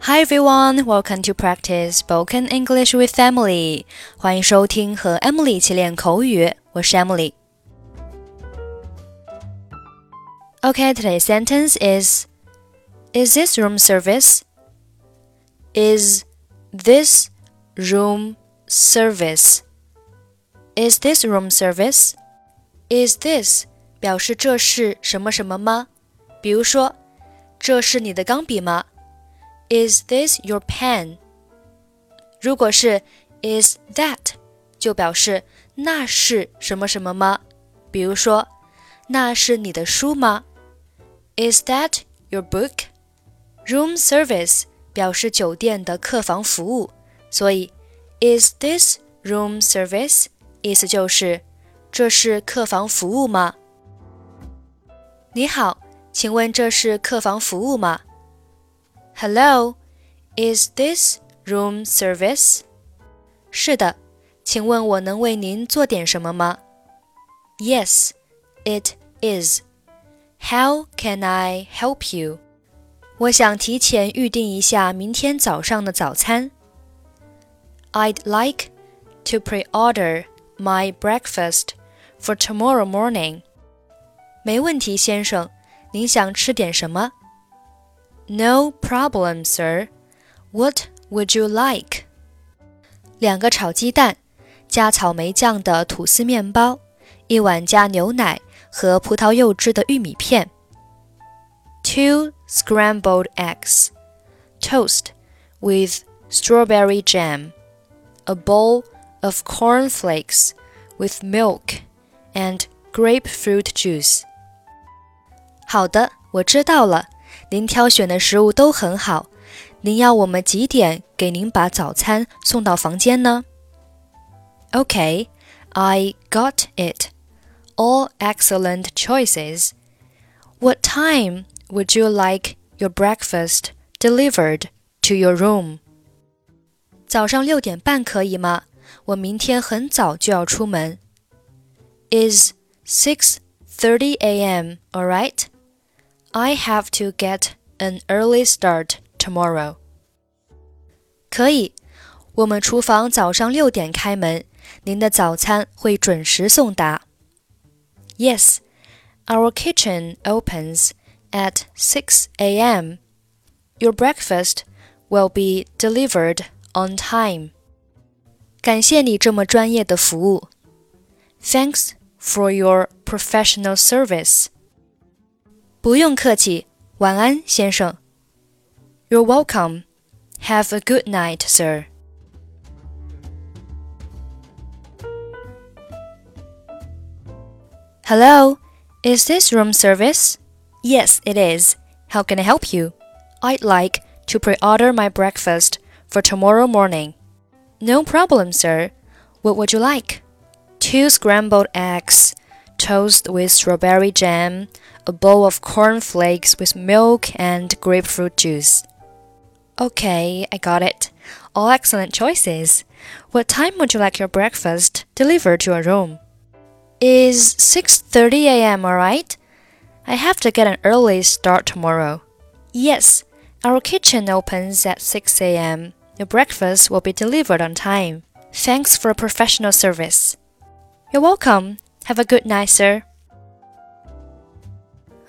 Hi everyone, welcome to practice spoken English with Emily. 欢迎收听和 Emily 一起练口语，我是 Emily。Okay, today's sentence is Is this room service? Is this room service? Is this room service? Is this 表示这是什么什么吗？比如说，这是你的钢笔吗 ？Is this your pen？如果是 Is that，就表示那是什么什么吗？比如说，那是你的书吗？Is that your book？Room service 表示酒店的客房服务，所以 Is this room service？意思就是这是客房服务吗？你好。请问这是客房服务吗 ？Hello, is this room service? 是的，请问我能为您做点什么吗？Yes, it is. How can I help you? 我想提前预定一下明天早上的早餐。I'd like to pre-order my breakfast for tomorrow morning. 没问题，先生。您想吃点什么 ？No problem, sir. What would you like? 两个炒鸡蛋，加草莓酱的吐司面包，一碗加牛奶和葡萄柚汁的玉米片。Two scrambled eggs, toast with strawberry jam, a bowl of cornflakes with milk and grapefruit juice. 好的，我知道了。 您挑选的食物都很好。您要我们几点给您把早餐送到房间呢？Okay, I got it. All excellent choices. What time would you like your breakfast delivered to your room? 早上六点半可以吗？我明天很早就要出门。Is six thirty a.m. all right? I have to get an early start tomorrow. 可以，我们厨房早上六点开门，您的早餐会准时送达。Yes, our kitchen opens at 6 a.m. Your breakfast will be delivered on time. 感谢你这么专业的服务。Thanks for your professional service. 不用客气，晚安，先生。You're welcome. Have a good night, sir. Hello, is this room service? Yes, it is. How can I help you? I'd like to pre-order my breakfast for tomorrow morning. No problem, sir. What would you like? Two scrambled eggs, toast with strawberry jam, a bowl of cornflakes with milk and grapefruit juice. Okay, I got it. All excellent choices. What time would you like your breakfast delivered to your room? Is 6:30 a.m. all right? I have to get an early start tomorrow. Yes, our kitchen opens at 6 a.m. Your breakfast will be delivered on time. Thanks for a professional service. You're welcome. Have a good night, sir.